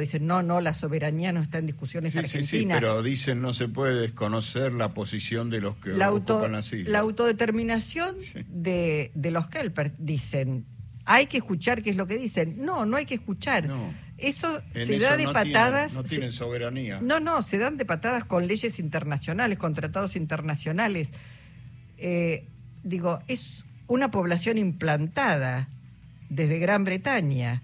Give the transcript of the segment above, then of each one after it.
Dicen, no, no, la soberanía no está en discusiones Sí, sí, argentinas. sí, pero dicen no se puede desconocer la posición de los que la, auto- ocupan la autodeterminación Sí. de, de los Kelper, dicen, hay que escuchar qué es lo que dicen. No, no hay que escuchar. No. Eso En se eso da de no patadas. Tienen, no tienen soberanía. No, no, se dan de patadas con leyes internacionales, con tratados internacionales. Eh, digo, es una población implantada desde Gran Bretaña.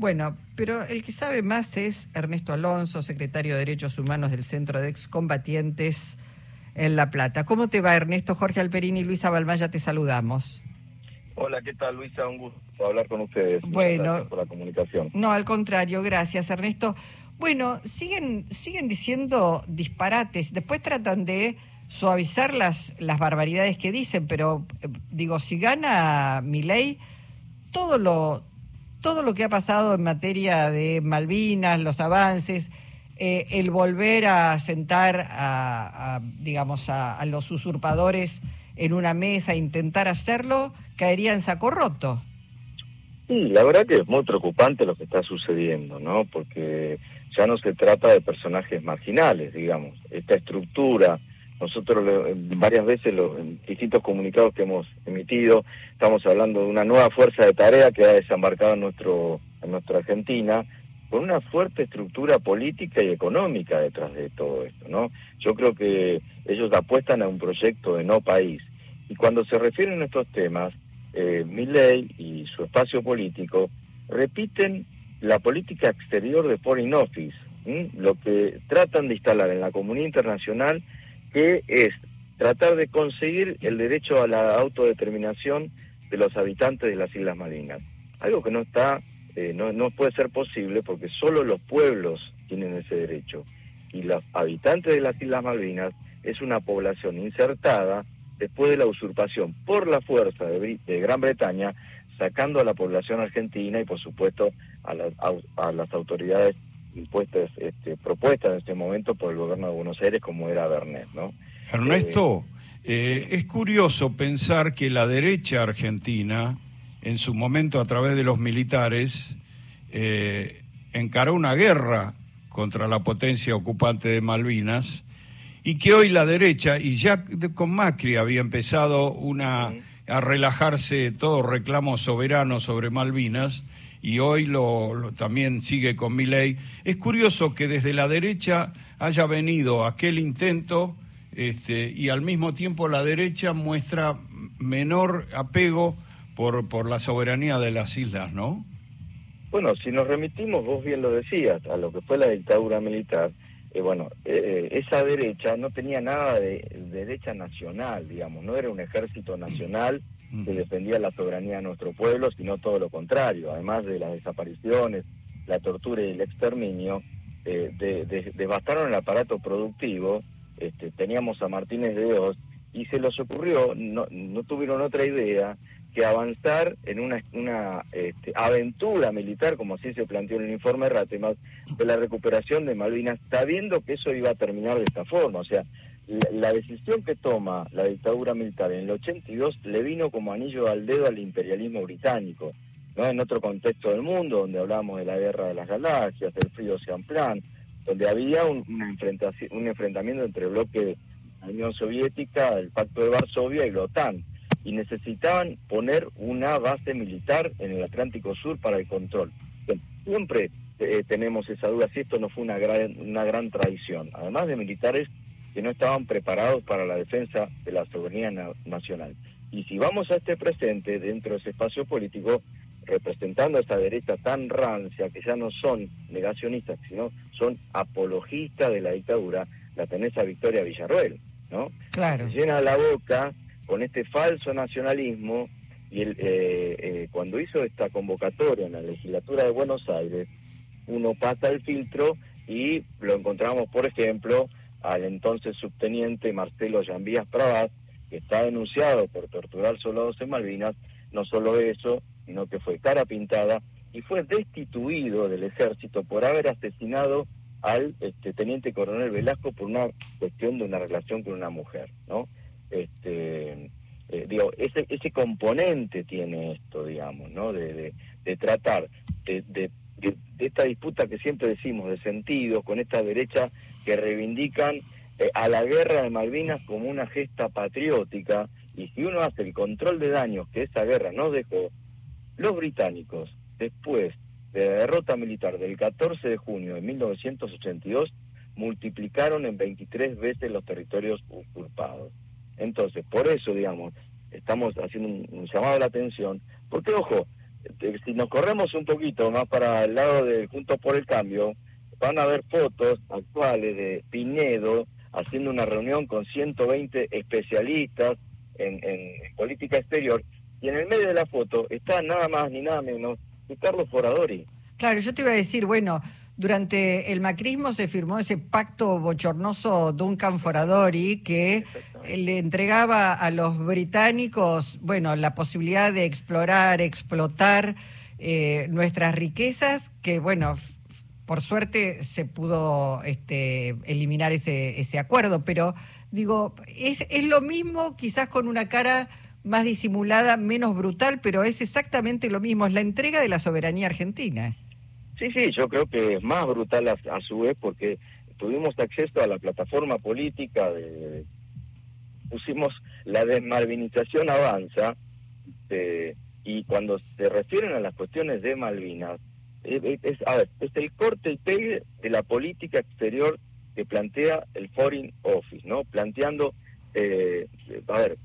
Bueno, pero el que sabe más es Ernesto Alonso, secretario de Derechos Humanos del Centro de Excombatientes en La Plata. ¿Cómo te va, Ernesto? Jorge Alperini y Luisa Balmaya, te saludamos. Hola, ¿qué tal Luisa? Un gusto hablar con ustedes. Bueno. gracias por la comunicación. No, al contrario, gracias, Ernesto. Bueno, siguen, siguen diciendo disparates, después tratan de suavizar las, las barbaridades que dicen, pero eh, digo, si gana Milei, todo lo, todo lo que ha pasado en materia de Malvinas, los avances, eh, el volver a sentar a, digamos, a, a los usurpadores en una mesa, intentar hacerlo, caería en saco roto. La verdad que es muy preocupante lo que está sucediendo, ¿no? Porque ya no se trata de personajes marginales, digamos. Esta estructura, nosotros varias veces lo- en distintos comunicados que hemos emitido, estamos hablando de una nueva fuerza de tarea que ha desembarcado en, nuestro, en nuestra Argentina, con una fuerte estructura política y económica detrás de todo esto, ¿no? Yo creo que ellos apuestan a un proyecto de no país. Y cuando se refieren a estos temas, eh, Milley y su espacio político repiten la política exterior de Foreign Office, lo que tratan de instalar en la comunidad internacional, que es tratar de conseguir el derecho a la autodeterminación de los habitantes de las Islas Malvinas. Algo que no está, eh, no, no puede ser posible porque solo los pueblos tienen ese derecho. Y los habitantes de las Islas Malvinas es una población insertada después de la usurpación por la fuerza de, Gran Bretaña, sacando a la población argentina y por supuesto a, au- a las autoridades impuestas, este, propuestas en este momento por el gobierno de Buenos Aires como era Bernet, ¿no? Ernesto, eh, es curioso pensar que la derecha argentina, en su momento a través de los militares, eh, encaró una guerra contra la potencia ocupante de Malvinas y que hoy la derecha, y ya con Macri había empezado una, a relajarse todo reclamo soberano sobre Malvinas, y hoy lo, lo- también sigue con Milei. Es curioso que desde la derecha haya venido aquel intento este, y al mismo tiempo la derecha muestra menor apego por, por la soberanía de las islas, ¿no? Bueno, si nos remitimos, vos bien lo decías, a lo que fue la dictadura militar, eh, bueno, eh, esa derecha no tenía nada de derecha nacional, digamos, no era un ejército nacional que defendía la soberanía de nuestro pueblo, sino todo lo contrario, además de las desapariciones, la tortura y el exterminio, eh, de- de- devastaron el aparato productivo, este, teníamos a Martínez de Oz, y se les ocurrió, no, no tuvieron otra idea que avanzar en una, una este, aventura militar, como así se planteó en el informe Ratemas, de la recuperación de Malvinas, sabiendo que eso iba a terminar de esta forma. O sea, la, decisión que toma la dictadura militar en el 82 le vino como anillo al dedo al imperialismo británico, ¿no? En otro contexto del mundo, donde hablamos de la guerra de las galaxias, del frío Ocean Plan, donde había un, una enfrentaci- un enfrentamiento entre bloque de la Unión Soviética, el Pacto de Varsovia y la OTAN y necesitaban poner una base militar en el Atlántico Sur para el control. Siempre eh, tenemos esa duda si esto no fue una gran, una gran traición, además de militares que no estaban preparados para la defensa de la soberanía na- nacional. Y si vamos a este presente, dentro de ese espacio político, representando a esa derecha tan rancia, que ya no son negacionistas, sino son apologistas de la dictadura, la tenés a Victoria Villarroel, ¿no? Claro. se llena la boca con este falso nacionalismo y el, eh, eh, cuando hizo esta convocatoria en la legislatura de Buenos Aires, uno pasa el filtro y lo encontramos, por ejemplo, al entonces subteniente Marcelo Llambias Pravaz, que está denunciado por torturar soldados en Malvinas, no solo eso, sino que fue cara pintada y fue destituido del ejército por haber asesinado al este, teniente coronel Velasco por una cuestión de una relación con una mujer, ¿no? Este, eh, digo, ese, ese componente tiene esto, digamos, ¿no? De, de, tratar de de, esta disputa que siempre decimos de sentido, con esta derecha que reivindican eh, a la guerra de Malvinas como una gesta patriótica, y si uno hace el control de daños que esa guerra nos dejó, los británicos, después de la derrota militar del 14 de junio de 1982, multiplicaron en 23 veces los territorios usurpados. Entonces, por eso, digamos, estamos haciendo un, llamado a la atención, porque, ojo, si nos corremos un poquito más para el lado de Juntos por el Cambio, van a ver fotos actuales de Pinedo haciendo una reunión con 120 especialistas en, en política exterior, y en el medio de la foto está nada más ni nada menos que Carlos Foradori. Claro, yo te iba a decir, bueno, durante el macrismo se firmó ese pacto bochornoso Duncan Foradori que le entregaba a los británicos, bueno, la posibilidad de explorar, explotar eh, nuestras riquezas, que bueno, por suerte se pudo este, eliminar ese, ese acuerdo, pero digo, es, es lo mismo quizás con una cara más disimulada, menos brutal, pero es exactamente lo mismo, es la entrega de la soberanía argentina. Sí, sí, yo creo que es más brutal a, su vez porque tuvimos acceso a la plataforma política, de, pusimos la desmalvinización avanza, eh, y cuando se refieren a las cuestiones de Malvinas, eh, es, a ver, es el corte y pegue de la política exterior que plantea el Foreign Office, ¿no? Planteando, eh, a ver,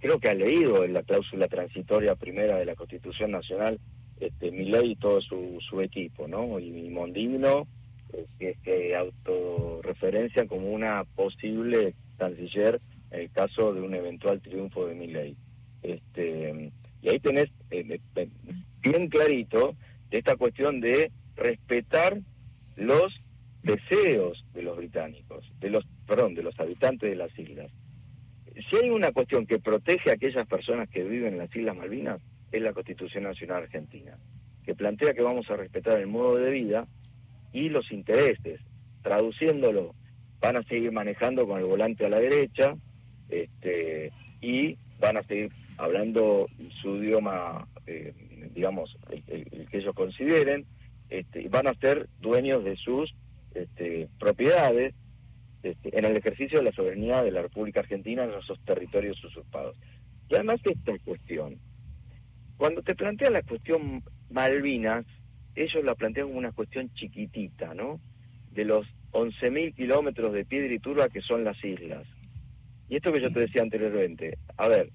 creo que ha leído en la cláusula transitoria primera de la Constitución Nacional este, Milei y todo su, su equipo, ¿no? Y Mondino, eh, que, autorreferencia como una posible canciller en el caso de un eventual triunfo de Milei. Este, y ahí tenés eh, bien clarito esta cuestión de respetar los deseos de los británicos, de los, perdón, de los habitantes de las islas. Si hay una cuestión que protege a aquellas personas que viven en las Islas Malvinas, es la Constitución Nacional Argentina, que plantea que vamos a respetar el modo de vida y los intereses. Traduciéndolo, van a seguir manejando con el volante a la derecha este, y van a seguir hablando su idioma, eh, digamos, el, que ellos consideren, este, y van a ser dueños de sus este, propiedades este, en el ejercicio de la soberanía de la República Argentina en esos territorios usurpados. Y además esta cuestión cuando te plantean la cuestión Malvinas, ellos la plantean como una cuestión chiquitita, ¿no? De los 11.000 kilómetros de piedra y turba que son las islas. Y esto que yo te decía anteriormente, a ver,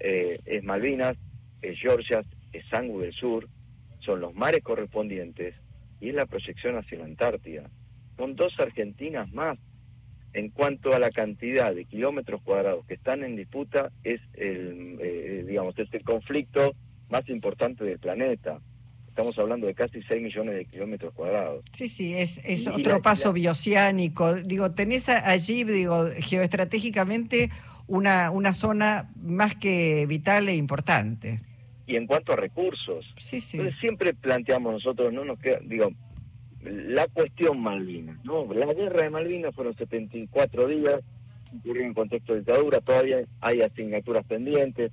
eh, es Malvinas, es Georgia, es Sangre del Sur, son los mares correspondientes y es la proyección hacia la Antártida. Son dos Argentinas más. En cuanto a la cantidad de kilómetros cuadrados que están en disputa, es el, eh, digamos, es el conflicto más importante del planeta. Estamos hablando de casi 6 millones de kilómetros cuadrados. Sí, sí, es, es otro paso bioceánico. Digo, tenés allí, digo, geoestratégicamente una, una zona más que vital e importante. Y en cuanto a recursos, sí, sí. siempre planteamos nosotros, no nos queda, digo, la cuestión Malvinas, ¿no? La guerra de Malvinas fueron 74 días, ocurrió en contexto de dictadura, todavía hay asignaturas pendientes,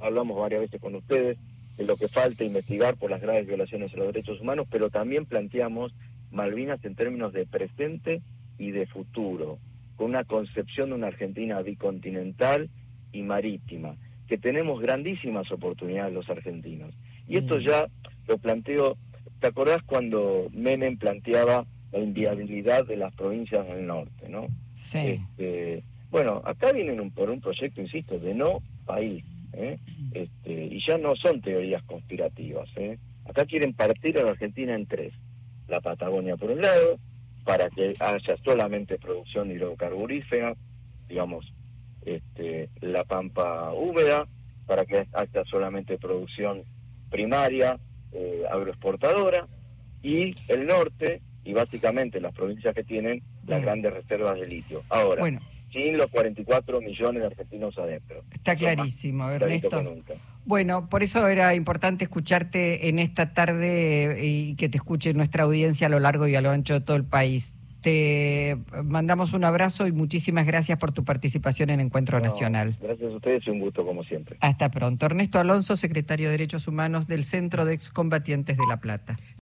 hablamos varias veces con ustedes de lo que falta investigar por las graves violaciones a los derechos humanos, pero también planteamos Malvinas en términos de presente y de futuro, con una concepción de una Argentina bicontinental y marítima, que tenemos grandísimas oportunidades los argentinos. Y esto mm. ya lo planteo, ¿te acordás cuando Menem planteaba la inviabilidad de las provincias del norte, no? Sí. Este, bueno, acá vienen por un proyecto, insisto, de no país. ¿Eh? Este, y ya no son teorías conspirativas. ¿eh? Acá quieren partir a la Argentina en tres. La Patagonia por un lado, para que haya solamente producción hidrocarburífera, digamos, este, la pampa húmeda, para que haya solamente producción primaria, eh, agroexportadora, y el norte, y básicamente las provincias que tienen las grandes reservas de litio. Ahora, bueno sin los 44 millones de argentinos adentro. Está clarísimo, Ernesto. Bueno, por eso era importante escucharte en esta tarde y que te escuche nuestra audiencia a lo largo y a lo ancho de todo el país. Te mandamos un abrazo y muchísimas gracias por tu participación en Encuentro Nacional. Gracias a ustedes y un gusto como siempre. Hasta pronto. Ernesto Alonso, secretario de Derechos Humanos del Centro de Excombatientes de La Plata.